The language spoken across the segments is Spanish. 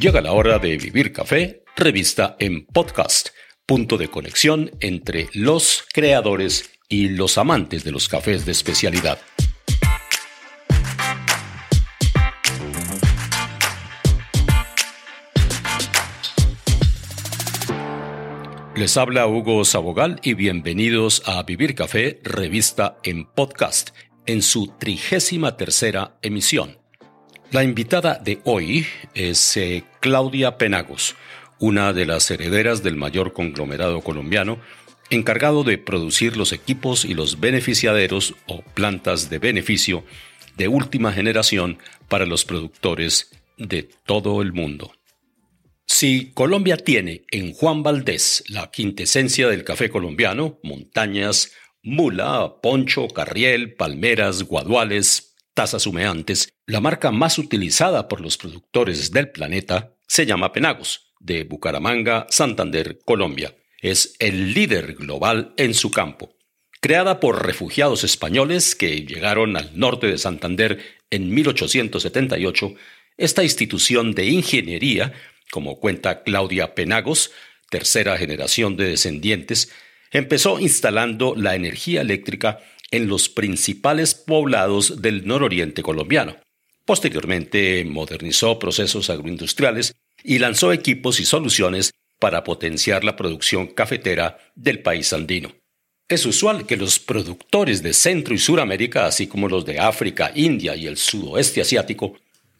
Llega la hora de Vivir Café, revista en podcast, punto de conexión entre los creadores y los amantes de los cafés de especialidad. Les habla Hugo Sabogal y bienvenidos a Vivir Café, revista en podcast, en su trigésima tercera emisión. La invitada de hoy es eh, Claudia Penagos, una de las herederas del mayor conglomerado colombiano, encargado de producir los equipos y los beneficiaderos o plantas de beneficio de última generación para los productores de todo el mundo. Si Colombia tiene en Juan Valdés la quintesencia del café colombiano, montañas, mula, poncho, carriel, palmeras, guaduales, tazas humeantes, la marca más utilizada por los productores del planeta se llama Penagos, de Bucaramanga, Santander, Colombia. Es el líder global en su campo. Creada por refugiados españoles que llegaron al norte de Santander en 1878, esta institución de ingeniería, como cuenta Claudia Penagos, tercera generación de descendientes, empezó instalando la energía eléctrica en los principales poblados del nororiente colombiano. Posteriormente modernizó procesos agroindustriales y lanzó equipos y soluciones para potenciar la producción cafetera del país andino. Es usual que los productores de Centro y Suramérica, así como los de África, India y el sudoeste asiático,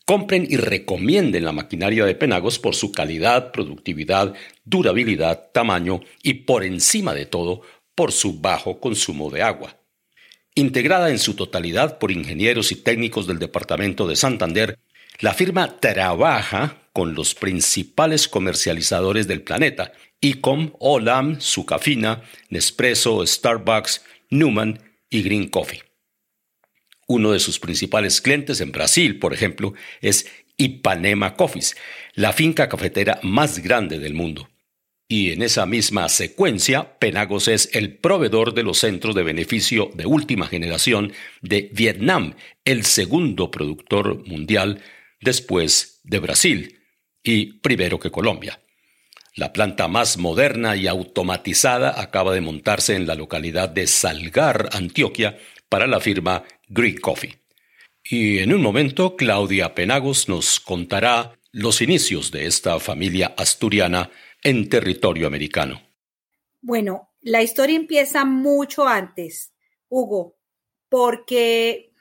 compren y recomienden la maquinaria de Penagos por su calidad, productividad, durabilidad, tamaño y por encima de todo por su bajo consumo de agua. Integrada en su totalidad por ingenieros y técnicos del Departamento de Santander, la firma trabaja con los principales comercializadores del planeta, Ecom, Olam, Sucafina, Nespresso, Starbucks, Newman y Green Coffee. Uno de sus principales clientes en Brasil, por ejemplo, es Ipanema Coffees, la finca cafetera más grande del mundo. Y en esa misma secuencia, Penagos es el proveedor de los centros de beneficio de última generación de Vietnam, el segundo productor mundial después de Brasil y primero que Colombia. La planta más moderna y automatizada acaba de montarse en la localidad de Salgar, Antioquia, para la firma Greek Coffee. Y en un momento Claudia Penagos nos contará los inicios de esta familia asturiana en territorio americano? Bueno, la historia empieza mucho antes, Hugo, porque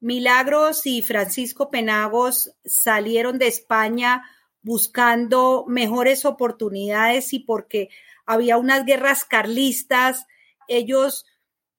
Milagros y Francisco Penagos salieron de España buscando mejores oportunidades y porque había unas guerras carlistas, ellos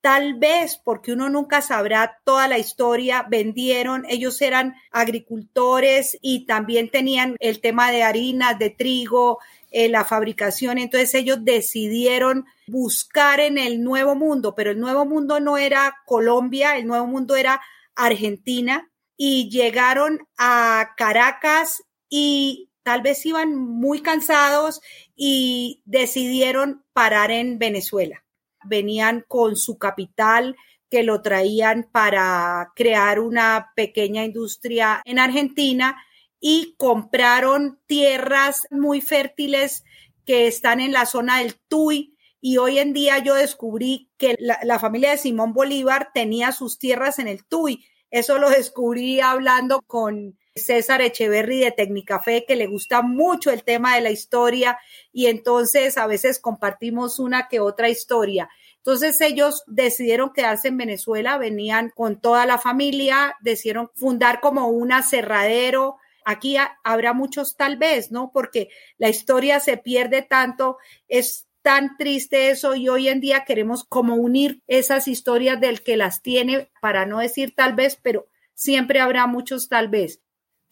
tal vez, porque uno nunca sabrá toda la historia, vendieron, ellos eran agricultores y también tenían el tema de harinas, de trigo, eh, la fabricación. Entonces ellos decidieron buscar en el nuevo mundo, pero el nuevo mundo no era Colombia, el nuevo mundo era Argentina y llegaron a Caracas y tal vez iban muy cansados y decidieron parar en Venezuela venían con su capital que lo traían para crear una pequeña industria en Argentina y compraron tierras muy fértiles que están en la zona del Tuy. Y hoy en día yo descubrí que la, familia de Simón Bolívar tenía sus tierras en el Tuy. Eso lo descubrí hablando con César Echeverry de Tecnicafé, que le gusta mucho el tema de la historia y entonces a veces compartimos una que otra historia. Entonces ellos decidieron quedarse en Venezuela, venían con toda la familia, decidieron fundar como un aserradero. Aquí habrá muchos tal vez, ¿no? Porque la historia se pierde tanto, es tan triste eso y hoy en día queremos como unir esas historias del que las tiene, para no decir tal vez, pero siempre habrá muchos tal vez.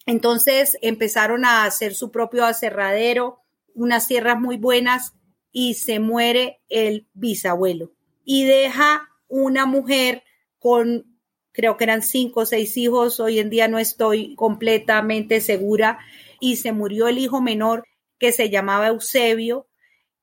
Entonces empezaron a hacer su propio aserradero, unas tierras muy buenas y se muere el bisabuelo y deja una mujer con, creo que eran cinco o seis hijos, hoy en día no estoy completamente segura, y se murió el hijo menor que se llamaba Eusebio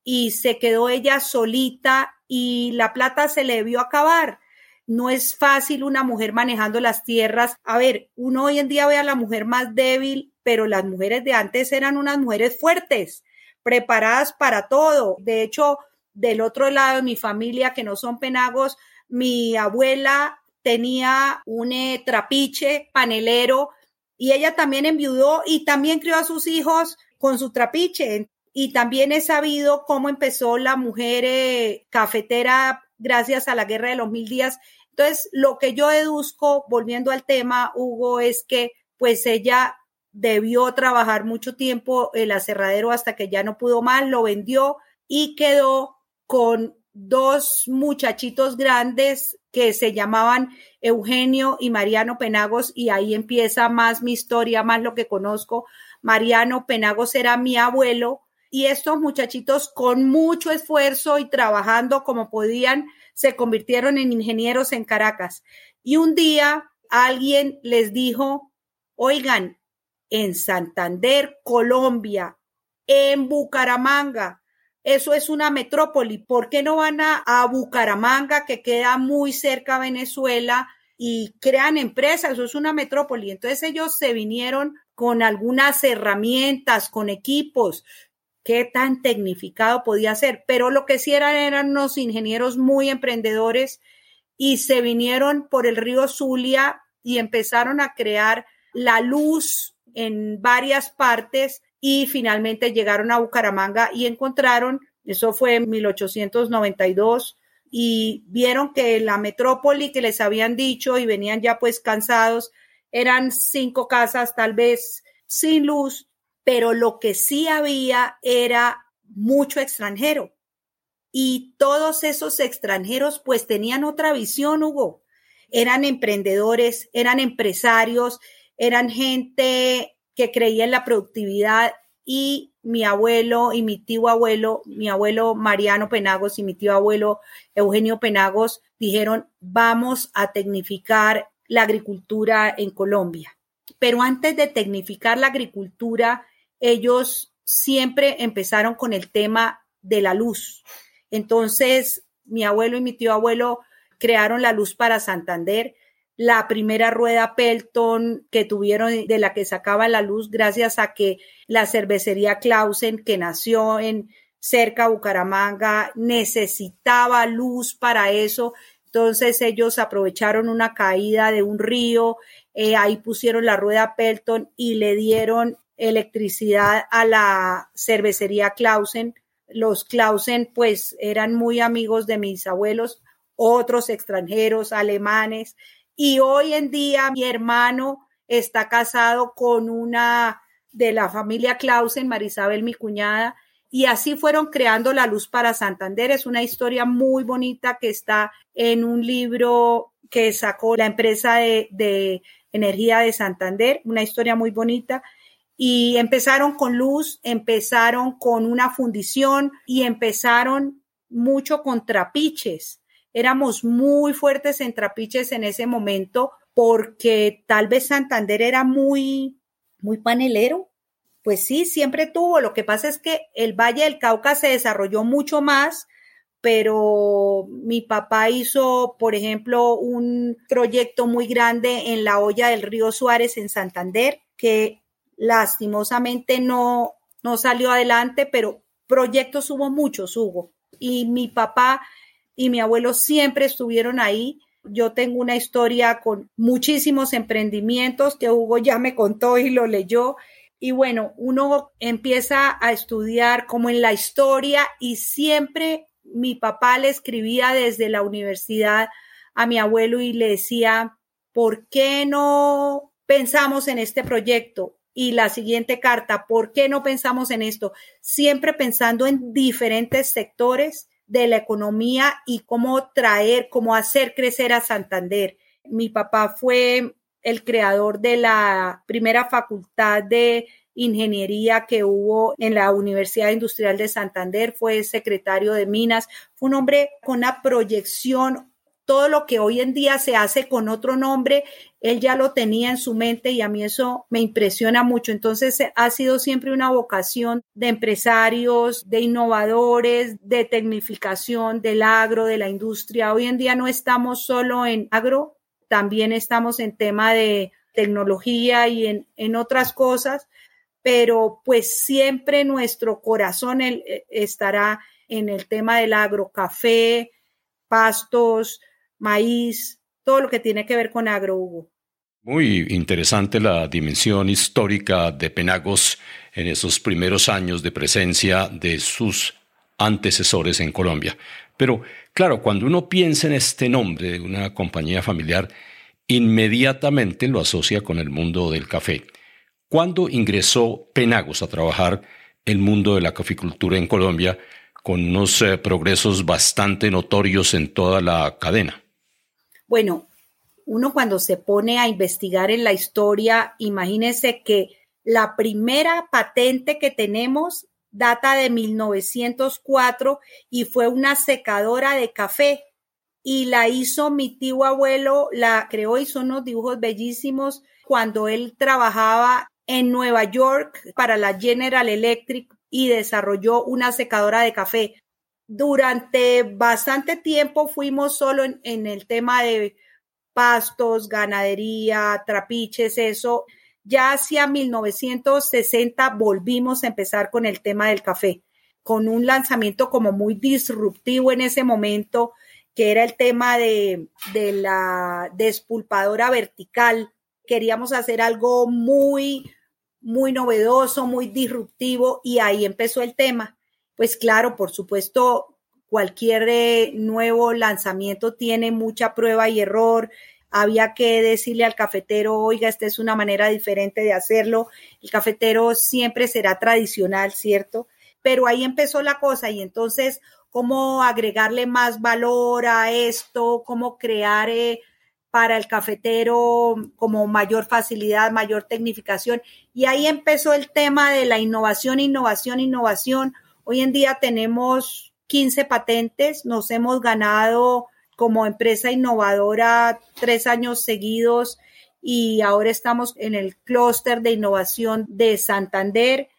y se quedó ella solita y la plata se le vio acabar no es fácil una mujer manejando las tierras. A ver, uno hoy en día ve a la mujer más débil pero las mujeres de antes eran unas mujeres fuertes, preparadas para todo. De hecho, del otro lado de mi familia, que no son penagos, mi abuela tenía un eh, trapiche panelero y ella también enviudó y también crió a sus hijos con su trapiche. Y también he sabido cómo empezó la mujer eh, cafetera gracias a la guerra de los mil días. Entonces, lo que yo deduzco, volviendo al tema, Hugo, es que pues ella debió trabajar mucho tiempo el aserradero hasta que ya no pudo más, lo vendió y quedó con dos muchachitos grandes que se llamaban Eugenio y Mariano Penagos y ahí empieza más mi historia, más lo que conozco. Mariano Penagos era mi abuelo y estos muchachitos con mucho esfuerzo y trabajando como podían se convirtieron en ingenieros en Caracas. Y un día alguien les dijo, oigan, en Santander, Colombia, en Bucaramanga, eso es una metrópoli. ¿Por qué no van a, a, Bucaramanga, que queda muy cerca a Venezuela, y crean empresas? Eso es una metrópoli. Entonces ellos se vinieron con algunas herramientas, con equipos. ¿Qué tan tecnificado podía ser? Pero lo que sí eran eran unos ingenieros muy emprendedores y se vinieron por el río Zulia y empezaron a crear la luz en varias partes y finalmente llegaron a Bucaramanga y encontraron, eso fue en 1892, y vieron que la metrópoli que les habían dicho y venían ya pues cansados, eran cinco casas tal vez sin luz, pero lo que sí había era mucho extranjero. Y todos esos extranjeros pues tenían otra visión, Hugo. Eran emprendedores, eran empresarios, eran gente que creía en la productividad y mi abuelo y mi tío abuelo, mi abuelo Mariano Penagos y mi tío abuelo Eugenio Penagos dijeron, vamos a tecnificar la agricultura en Colombia. Pero antes de tecnificar la agricultura, ellos siempre empezaron con el tema de la luz. Entonces, mi abuelo y mi tío abuelo crearon la luz para Santander la primera rueda Pelton que tuvieron de la que sacaba la luz gracias a que la cervecería Clausen que nació en cerca de Bucaramanga necesitaba luz para eso. Entonces ellos aprovecharon una caída de un río, eh, ahí pusieron la rueda Pelton y le dieron electricidad a la cervecería Clausen. Los Clausen pues eran muy amigos de mis abuelos, otros extranjeros, alemanes, y hoy en día mi hermano está casado con una de la familia Clausen, Marisabel, mi cuñada, y así fueron creando la luz para Santander. Es una historia muy bonita que está en un libro que sacó la empresa de, de energía de Santander, una historia muy bonita. Y empezaron con luz, empezaron con una fundición y empezaron mucho con trapiches éramos muy fuertes en trapiches en ese momento porque tal vez Santander era muy, muy panelero. Pues sí, siempre tuvo. Lo que pasa es que el Valle del Cauca se desarrolló mucho más, pero mi papá hizo, por ejemplo, un proyecto muy grande en la olla del río Suárez en Santander, que lastimosamente no, no salió adelante, pero proyectos hubo muchos, hubo. Y mi papá y mi abuelo siempre estuvieron ahí. Yo tengo una historia con muchísimos emprendimientos que Hugo ya me contó y lo leyó. Y bueno, uno empieza a estudiar como en la historia y siempre mi papá le escribía desde la universidad a mi abuelo y le decía, ¿por qué no pensamos en este proyecto? Y la siguiente carta, ¿por qué no pensamos en esto? Siempre pensando en diferentes sectores de la economía y cómo traer, cómo hacer crecer a Santander. Mi papá fue el creador de la primera facultad de ingeniería que hubo en la Universidad Industrial de Santander, fue secretario de Minas, fue un hombre con una proyección todo lo que hoy en día se hace con otro nombre, él ya lo tenía en su mente y a mí eso me impresiona mucho. Entonces ha sido siempre una vocación de empresarios, de innovadores, de tecnificación del agro, de la industria. Hoy en día no estamos solo en agro, también estamos en tema de tecnología y en, otras cosas, pero pues siempre nuestro corazón eh, estará en el tema del agro, café, pastos, maíz, todo lo que tiene que ver con agro, Hugo. Muy interesante la dimensión histórica de Penagos en esos primeros años de presencia de sus antecesores en Colombia. Pero claro, cuando uno piensa en este nombre de una compañía familiar, inmediatamente lo asocia con el mundo del café. ¿Cuándo ingresó Penagos a trabajar el mundo de la caficultura en Colombia con unos eh, progresos bastante notorios en toda la cadena? Bueno, uno cuando se pone a investigar en la historia, imagínese que la primera patente que tenemos data de 1904 y fue una secadora de café y la hizo mi tío abuelo, la creó, y son unos dibujos bellísimos cuando él trabajaba en Nueva York para la General Electric y desarrolló una secadora de café. Durante bastante tiempo fuimos solo en, el tema de pastos, ganadería, trapiches, eso. Ya hacia 1960 volvimos a empezar con el tema del café, con un lanzamiento como muy disruptivo en ese momento, que era el tema de, de la despulpadora vertical. Queríamos hacer algo muy, muy novedoso, muy disruptivo y ahí empezó el tema. Pues claro, por supuesto, cualquier eh, nuevo lanzamiento tiene mucha prueba y error. Había que decirle al cafetero, oiga, esta es una manera diferente de hacerlo. El cafetero siempre será tradicional, ¿cierto? Pero ahí empezó la cosa y entonces, ¿cómo agregarle más valor a esto? ¿Cómo crear eh, para el cafetero como mayor facilidad, mayor tecnificación? Y ahí empezó el tema de la innovación, innovación, innovación. Hoy en día tenemos 15 patentes, nos hemos ganado como empresa innovadora tres años seguidos y ahora estamos en el clúster de innovación de Santander.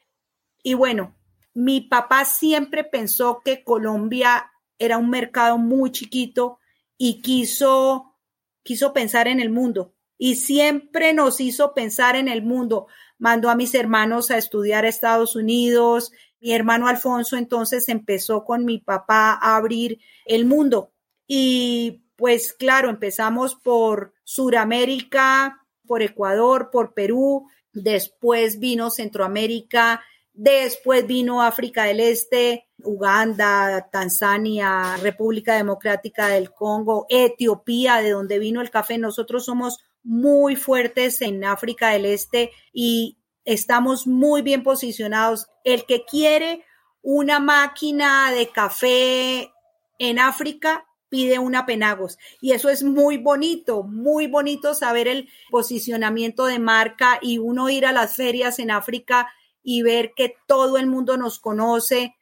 Y bueno, mi papá siempre pensó que Colombia era un mercado muy chiquito y quiso, quiso pensar en el mundo y siempre nos hizo pensar en el mundo mandó a mis hermanos a estudiar a Estados Unidos. Mi hermano Alfonso entonces empezó con mi papá a abrir el mundo. Y pues claro, empezamos por Suramérica, por Ecuador, por Perú, después vino Centroamérica, después vino África del Este, Uganda, Tanzania, República Democrática del Congo, Etiopía, de donde vino el café. Nosotros somos muy fuertes en África del Este y estamos muy bien posicionados. El que quiere una máquina de café en África pide una Penagos y eso es muy bonito, muy bonito saber el posicionamiento de marca y uno ir a las ferias en África y ver que todo el mundo nos conoce.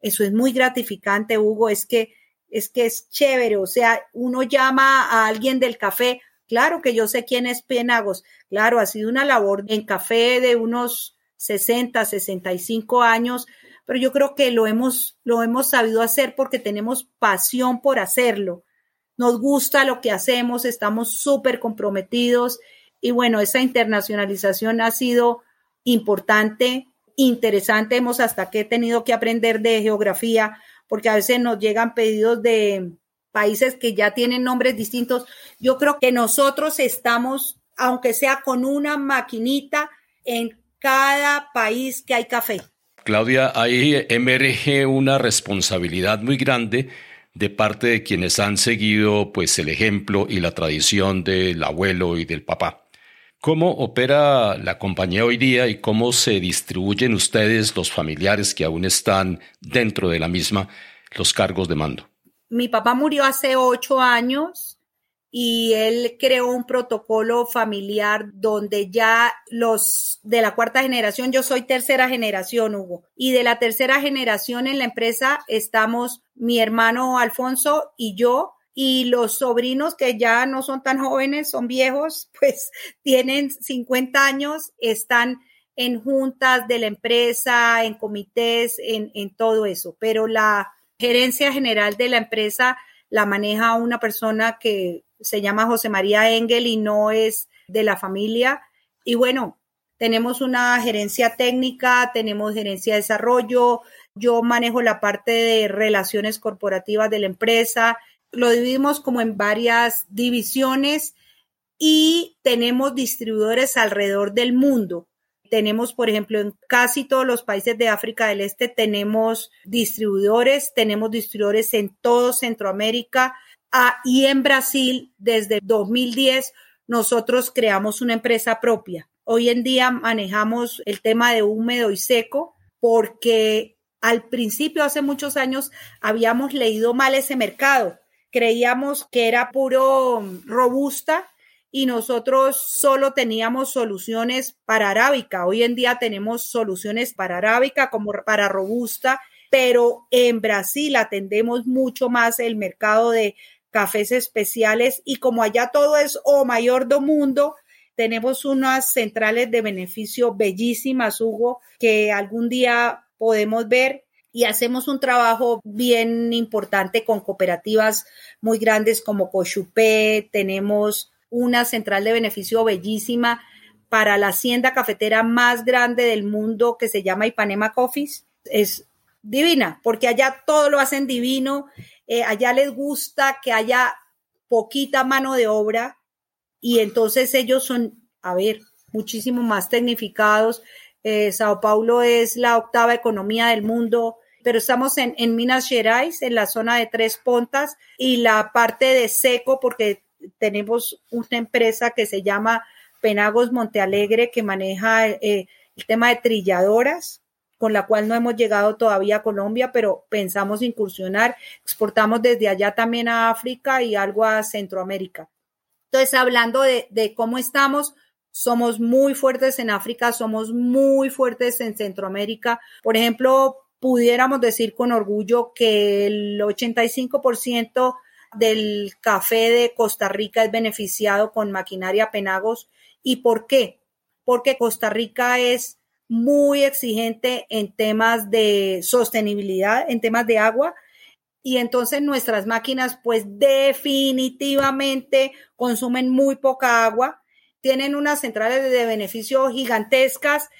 Eso es muy gratificante, Hugo, es que es que es chévere, o sea, uno llama a alguien del café, Claro que yo sé quién es Penagos. Claro, ha sido una labor en café de unos 60, 65 años, pero yo creo que lo hemos, lo hemos sabido hacer porque tenemos pasión por hacerlo. Nos gusta lo que hacemos, estamos súper comprometidos y bueno, esa internacionalización ha sido importante, interesante. Hemos hasta que he tenido que aprender de geografía porque a veces nos llegan pedidos de, países que ya tienen nombres distintos. Yo creo que nosotros estamos, aunque sea con una maquinita, en cada país que hay café. Claudia, ahí emerge una responsabilidad muy grande de parte de quienes han seguido pues el ejemplo y la tradición del abuelo y del papá. ¿Cómo opera la compañía hoy día y cómo se distribuyen ustedes, los familiares que aún están dentro de la misma, los cargos de mando? Mi papá murió hace ocho años y él creó un protocolo familiar donde ya los de la cuarta generación, yo soy tercera generación, Hugo, y de la tercera generación en la empresa estamos mi hermano Alfonso y yo, y los sobrinos que ya no son tan jóvenes, son viejos, pues tienen 50 años, están en juntas de la empresa, en comités, en, en todo eso, pero la gerencia general de la empresa la maneja una persona que se llama José María Engel y no es de la familia. Y bueno, tenemos una gerencia técnica, tenemos gerencia de desarrollo, yo manejo la parte de relaciones corporativas de la empresa, lo dividimos como en varias divisiones y tenemos distribuidores alrededor del mundo. Tenemos, por ejemplo, en casi todos los países de África del Este tenemos distribuidores, tenemos distribuidores en todo Centroamérica ah, y en Brasil desde 2010 nosotros creamos una empresa propia. Hoy en día manejamos el tema de húmedo y seco porque al principio, hace muchos años, habíamos leído mal ese mercado. Creíamos que era puro robusta y nosotros solo teníamos soluciones para arábica. Hoy en día tenemos soluciones para arábica como para robusta, pero en Brasil atendemos mucho más el mercado de cafés especiales y como allá todo es o mayor do mundo, tenemos unas centrales de beneficio bellísimas, Hugo, que algún día podemos ver y hacemos un trabajo bien importante con cooperativas muy grandes como Cochupé, tenemos una central de beneficio bellísima para la hacienda cafetera más grande del mundo que se llama Ipanema Coffees. Es divina, porque allá todo lo hacen divino, eh, allá les gusta que haya poquita mano de obra y entonces ellos son, a ver, muchísimo más tecnificados, eh, Sao Paulo es la octava economía del mundo, pero estamos en, Minas Gerais, en la zona de Tres Pontas, y la parte de seco, porque tenemos una empresa que se llama Penagos Montealegre, que maneja eh, el tema de trilladoras, con la cual no hemos llegado todavía a Colombia, pero pensamos incursionar. Exportamos desde allá también a África y algo a Centroamérica. Entonces, hablando de, de cómo estamos, somos muy fuertes en África, somos muy fuertes en Centroamérica. Por ejemplo, pudiéramos decir con orgullo que el 85% del café de Costa Rica es beneficiado con maquinaria Penagos. ¿Y por qué? Porque Costa Rica es muy exigente en temas de sostenibilidad, en temas de agua. Y entonces nuestras máquinas pues definitivamente consumen muy poca agua tienen unas centrales de beneficio gigantescas.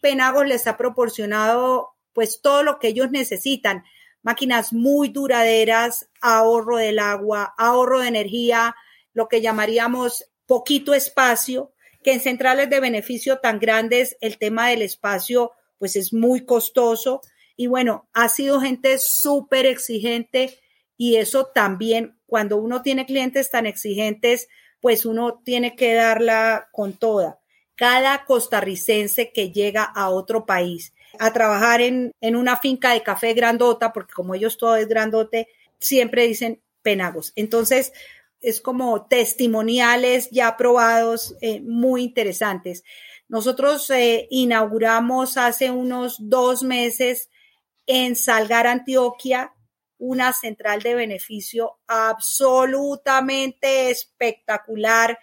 Penagos les ha proporcionado pues todo lo que ellos necesitan. Máquinas muy duraderas, ahorro del agua, ahorro de energía, lo que llamaríamos poquito espacio, que en centrales de beneficio tan grandes el tema del espacio pues es muy costoso. Y bueno, ha sido gente súper exigente y eso también, cuando uno tiene clientes tan exigentes, pues uno tiene que darla con toda. Cada costarricense que llega a otro país a trabajar en, una finca de café grandota, porque como ellos todo es grandote, siempre dicen penagos. Entonces, es como testimoniales ya probados, eh, muy interesantes. Nosotros eh, inauguramos hace unos dos meses en Salgar, Antioquia, una central de beneficio absolutamente espectacular,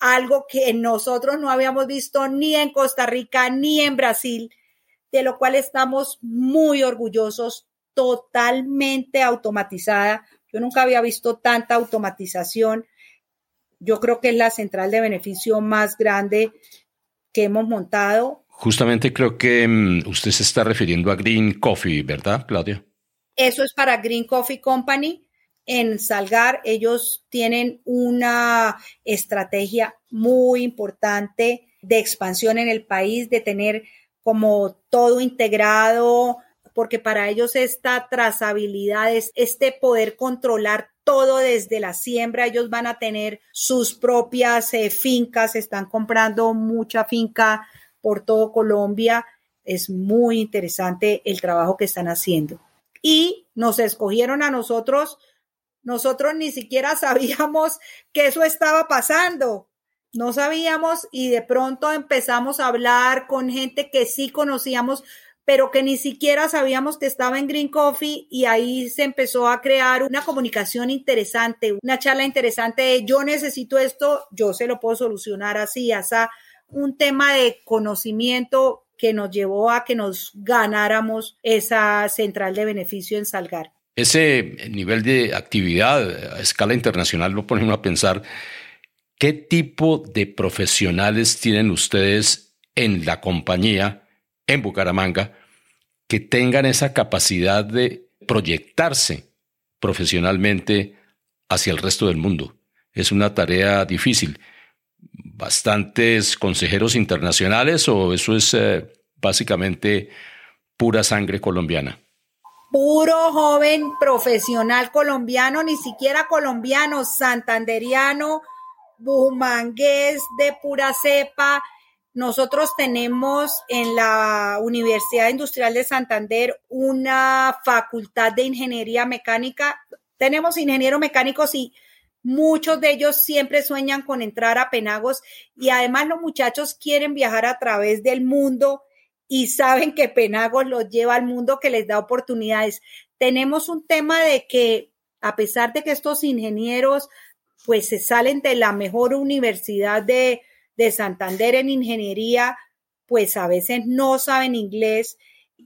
algo que nosotros no habíamos visto ni en Costa Rica ni en Brasil, de lo cual estamos muy orgullosos, totalmente automatizada. Yo nunca había visto tanta automatización. Yo creo que es la central de beneficio más grande que hemos montado. Justamente creo que mm, usted se está refiriendo a Green Coffee, ¿verdad, Claudia? Eso es para Green Coffee Company. En Salgar ellos tienen una estrategia muy importante de expansión en el país, de tener como todo integrado, porque para ellos esta trazabilidad es este poder controlar todo desde la siembra. Ellos van a tener sus propias eh, fincas, están comprando mucha finca por todo Colombia. Es muy interesante el trabajo que están haciendo y nos escogieron a nosotros. Nosotros ni siquiera sabíamos que eso estaba pasando. No sabíamos y de pronto empezamos a hablar con gente que sí conocíamos, pero que ni siquiera sabíamos que estaba en Green Coffee y ahí se empezó a crear una comunicación interesante, una charla interesante de yo necesito esto, yo se lo puedo solucionar así, hasta un tema de conocimiento que nos llevó a que nos ganáramos esa central de beneficio en Salgar. Ese nivel de actividad a escala internacional lo pone uno a pensar ¿Qué tipo de profesionales tienen ustedes en la compañía, en Bucaramanga, que tengan esa capacidad de proyectarse profesionalmente hacia el resto del mundo? Es una tarea difícil. ¿Bastantes consejeros internacionales o eso es eh, básicamente pura sangre colombiana? Puro joven profesional colombiano, ni siquiera colombiano, santanderiano, bumangués de pura cepa. Nosotros tenemos en la Universidad Industrial de Santander una facultad de ingeniería mecánica. Tenemos ingenieros mecánicos y muchos de ellos siempre sueñan con entrar a Penagos y además los muchachos quieren viajar a través del mundo y saben que Penagos los lleva al mundo que les da oportunidades. Tenemos un tema de que a pesar de que estos ingenieros pues se salen de la mejor universidad de, de Santander en ingeniería, pues a veces no saben inglés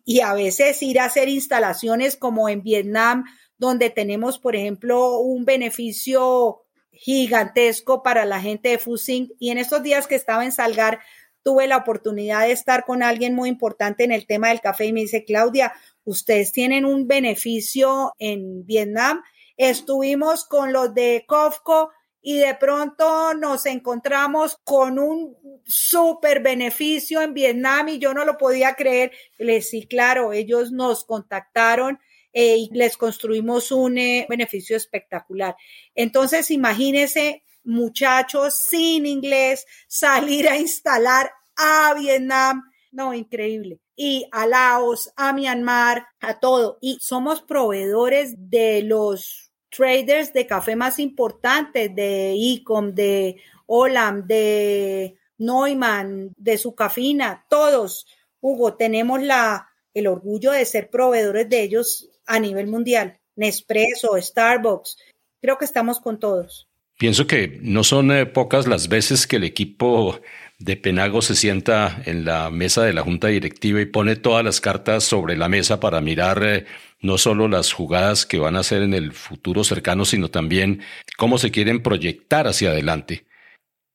y a veces ir a hacer instalaciones como en Vietnam, donde tenemos, por ejemplo, un beneficio gigantesco para la gente de Fusing. Y en estos días que estaba en Salgar, tuve la oportunidad de estar con alguien muy importante en el tema del café y me dice, Claudia, ustedes tienen un beneficio en Vietnam. Estuvimos con los de COFCO y de pronto nos encontramos con un súper beneficio en Vietnam y yo no lo podía creer. Les sí, claro, ellos nos contactaron eh, y les construimos un eh, beneficio espectacular. Entonces, imagínense muchachos sin inglés, salir a instalar a Vietnam. No, increíble. Y a Laos, a Myanmar, a todo. Y somos proveedores de los traders de café más importantes, de Ecom, de Olam, de Neumann, de Sucafina, todos. Hugo, tenemos la, el orgullo de ser proveedores de ellos a nivel mundial. Nespresso, Starbucks. Creo que estamos con todos. Pienso que no son eh, pocas las veces que el equipo de Penago se sienta en la mesa de la junta directiva y pone todas las cartas sobre la mesa para mirar eh, no solo las jugadas que van a hacer en el futuro cercano, sino también cómo se quieren proyectar hacia adelante.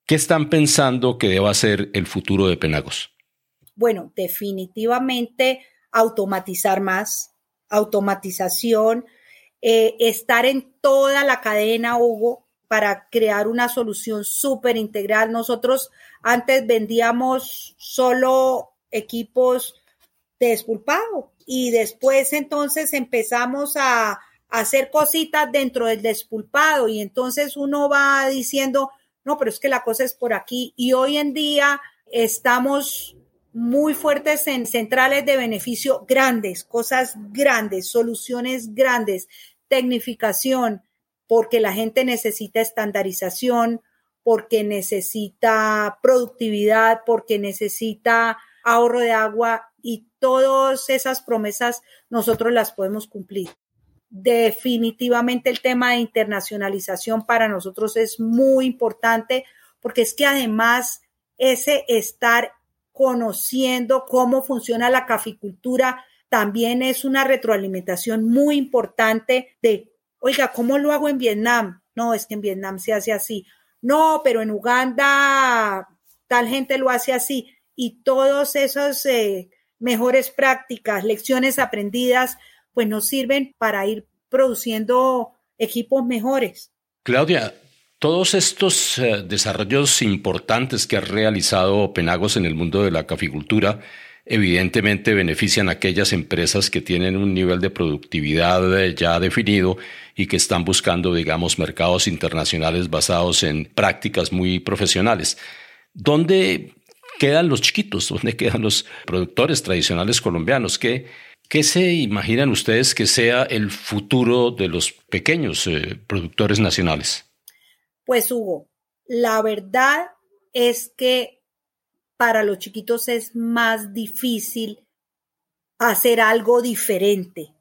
¿Qué están pensando que deba ser el futuro de Penagos? Bueno, definitivamente automatizar más, automatización, eh, estar en toda la cadena, Hugo, para crear una solución súper integral. Nosotros antes vendíamos solo equipos de despulpado y después entonces empezamos a, hacer cositas dentro del despulpado y entonces uno va diciendo, no, pero es que la cosa es por aquí y hoy en día estamos muy fuertes en centrales de beneficio grandes, cosas grandes, soluciones grandes, tecnificación, porque la gente necesita estandarización, porque necesita productividad, porque necesita ahorro de agua y todas esas promesas nosotros las podemos cumplir. Definitivamente el tema de internacionalización para nosotros es muy importante porque es que además ese estar conociendo cómo funciona la caficultura también es una retroalimentación muy importante de oiga, ¿cómo lo hago en Vietnam? No, es que en Vietnam se hace así. No, pero en Uganda tal gente lo hace así. Y todas esas eh, mejores prácticas, lecciones aprendidas, pues nos sirven para ir produciendo equipos mejores. Claudia, todos estos eh, desarrollos importantes que ha realizado Penagos en el mundo de la caficultura, evidentemente benefician aquellas empresas que tienen un nivel de productividad eh, ya definido y que están buscando, digamos, mercados internacionales basados en prácticas muy profesionales. ¿Dónde quedan los chiquitos? ¿Dónde quedan los productores tradicionales colombianos? ¿Qué, qué se imaginan ustedes que sea el futuro de los pequeños eh, productores nacionales? Pues Hugo, la verdad es que para los chiquitos es más difícil hacer algo diferente.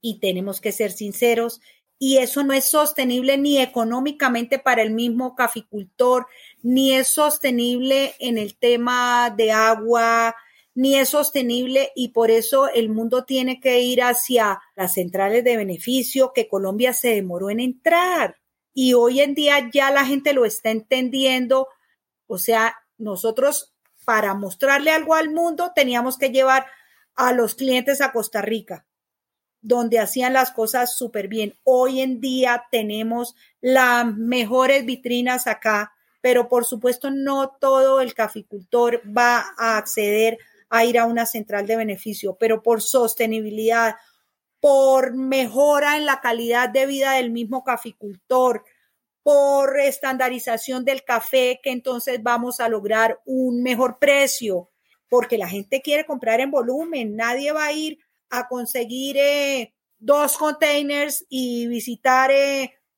Y tenemos que ser sinceros, y eso no es sostenible ni económicamente para el mismo caficultor, ni es sostenible en el tema de agua, ni es sostenible y por eso el mundo tiene que ir hacia las centrales de beneficio que Colombia se demoró en entrar. y hoy en día ya la gente lo está entendiendo. O sea, nosotros para mostrarle algo al mundo teníamos que llevar a los clientes a Costa Rica, donde hacían las cosas súper bien. Hoy en día tenemos las mejores vitrinas acá, pero por supuesto no todo el caficultor va a acceder a ir a una central de beneficio, pero por sostenibilidad, por mejora en la calidad de vida del mismo caficultor, por estandarización del café, que entonces vamos a lograr un mejor precio, porque la gente quiere comprar en volumen, nadie va a ir a conseguir eh, dos containers y visitar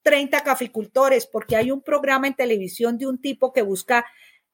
30 eh, caficultores, porque hay un programa en televisión de un tipo que busca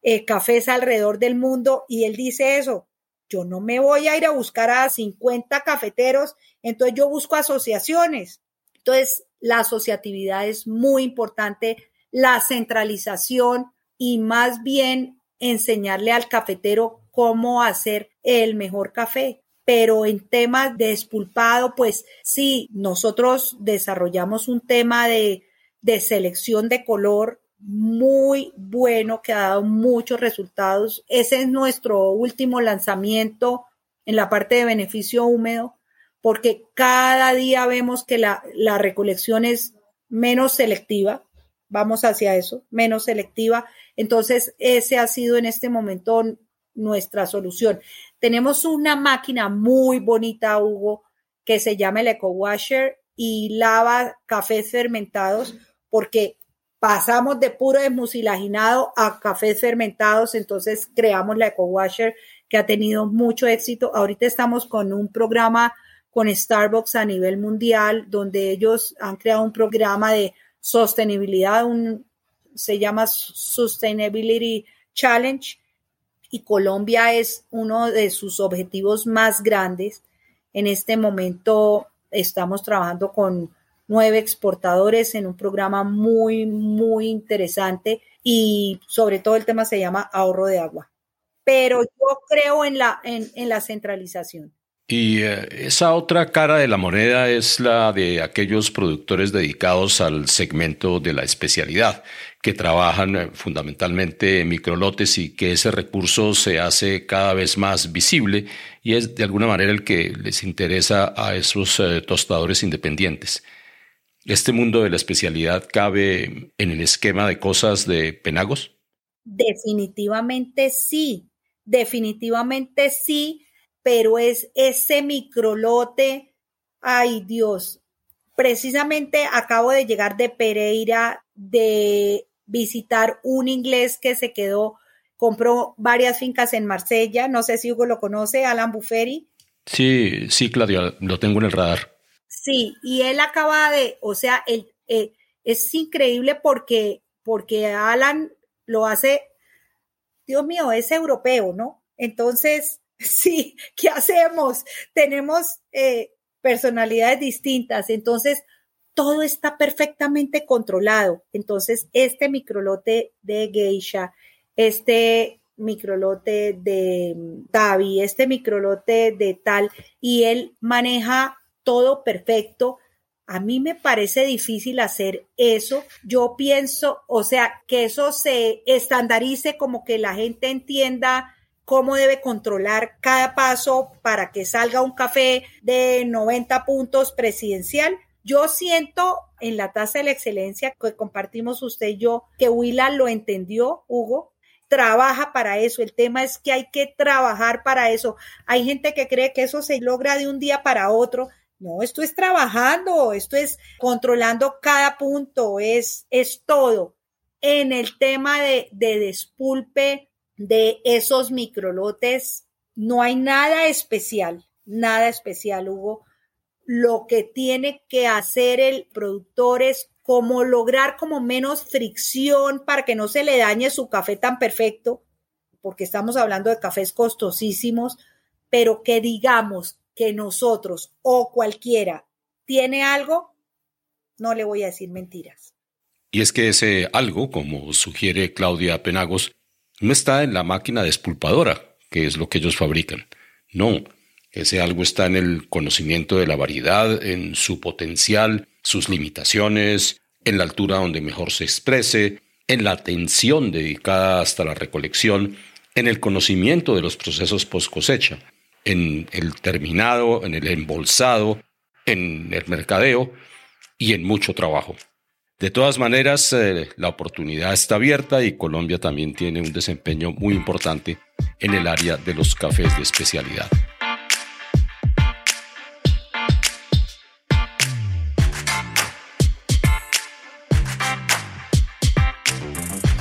eh, cafés alrededor del mundo y él dice eso, yo no me voy a ir a buscar a 50 cafeteros, entonces yo busco asociaciones. Entonces, la asociatividad es muy importante, la centralización y más bien enseñarle al cafetero cómo hacer el mejor café. Pero en temas de espulpado, pues sí, nosotros desarrollamos un tema de, de selección de color muy bueno que ha dado muchos resultados. Ese es nuestro último lanzamiento en la parte de beneficio húmedo, porque cada día vemos que la, recolección es menos selectiva. Vamos hacia eso, menos selectiva. Entonces, ese ha sido en este momento nuestra solución. Tenemos una máquina muy bonita, Hugo, que se llama el Eco Washer y lava cafés fermentados, porque pasamos de puro desmucilaginado a cafés fermentados, entonces creamos la Eco Washer que ha tenido mucho éxito. Ahorita estamos con un programa con Starbucks a nivel mundial, donde ellos han creado un programa de sostenibilidad, un, se llama Sustainability Challenge, y Colombia es uno de sus objetivos más grandes. En este momento estamos trabajando con nueve exportadores en un programa muy, muy interesante y sobre todo el tema se llama ahorro de agua. Pero yo creo en la, en, la centralización. Y eh, esa otra cara de la moneda es la de aquellos productores dedicados al segmento de la especialidad, que trabajan eh, fundamentalmente en microlotes y que ese recurso se hace cada vez más visible y es de alguna manera el que les interesa a esos eh, tostadores independientes. ¿Este mundo de la especialidad cabe en el esquema de cosas de Penagos? Definitivamente sí, definitivamente sí, pero es ese microlote, ay Dios, precisamente acabo de llegar de Pereira de visitar un inglés que se quedó, compró varias fincas en Marsella, no sé si Hugo lo conoce, Alan Bufferi. Sí, sí, Claudia, lo tengo en el radar. Sí, y él acaba de, o sea, él, eh, es increíble porque, porque Alan lo hace, Dios mío, es europeo, ¿no? Entonces, sí, ¿qué hacemos? Tenemos eh, personalidades distintas, entonces todo está perfectamente controlado. Entonces, este microlote de geisha, este microlote de Davi, este microlote de tal, y él maneja todo perfecto. A mí me parece difícil hacer eso. Yo pienso, o sea, que eso se estandarice como que la gente entienda cómo debe controlar cada paso para que salga un café de 90 puntos presidencial. Yo siento en la tasa de la excelencia que compartimos usted y yo que Willa lo entendió, Hugo, trabaja para eso. El tema es que hay que trabajar para eso. Hay gente que cree que eso se logra de un día para otro. No, esto es trabajando, esto es controlando cada punto, es, es todo. En el tema de, de despulpe de esos microlotes, no hay nada especial, nada especial, Hugo. Lo que tiene que hacer el productor es como lograr como menos fricción para que no se le dañe su café tan perfecto, porque estamos hablando de cafés costosísimos, pero que digamos que nosotros o cualquiera tiene algo, no le voy a decir mentiras. Y es que ese algo, como sugiere Claudia Penagos, no está en la máquina despulpadora, que es lo que ellos fabrican. No, ese algo está en el conocimiento de la variedad, en su potencial, sus limitaciones, en la altura donde mejor se exprese, en la atención dedicada hasta la recolección, en el conocimiento de los procesos post cosecha, en el terminado, en el embolsado, en el mercadeo y en mucho trabajo. De todas maneras, eh, la oportunidad está abierta y Colombia también tiene un desempeño muy importante en el área de los cafés de especialidad.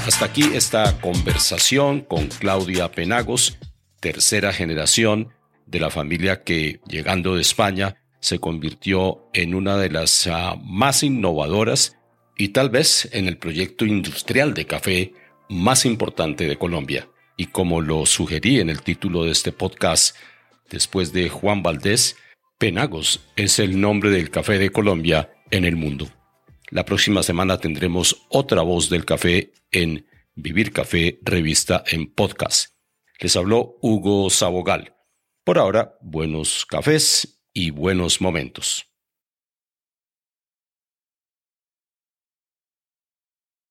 Hasta aquí esta conversación con Claudia Penagos, tercera generación de la familia que, llegando de España, se convirtió en una de las ah, más innovadoras y tal vez en el proyecto industrial de café más importante de Colombia. Y como lo sugerí en el título de este podcast, después de Juan Valdés, Penagos es el nombre del café de Colombia en el mundo. La próxima semana tendremos otra voz del café en Vivir Café Revista en Podcast. Les habló Hugo Sabogal. Por ahora, buenos cafés y buenos momentos.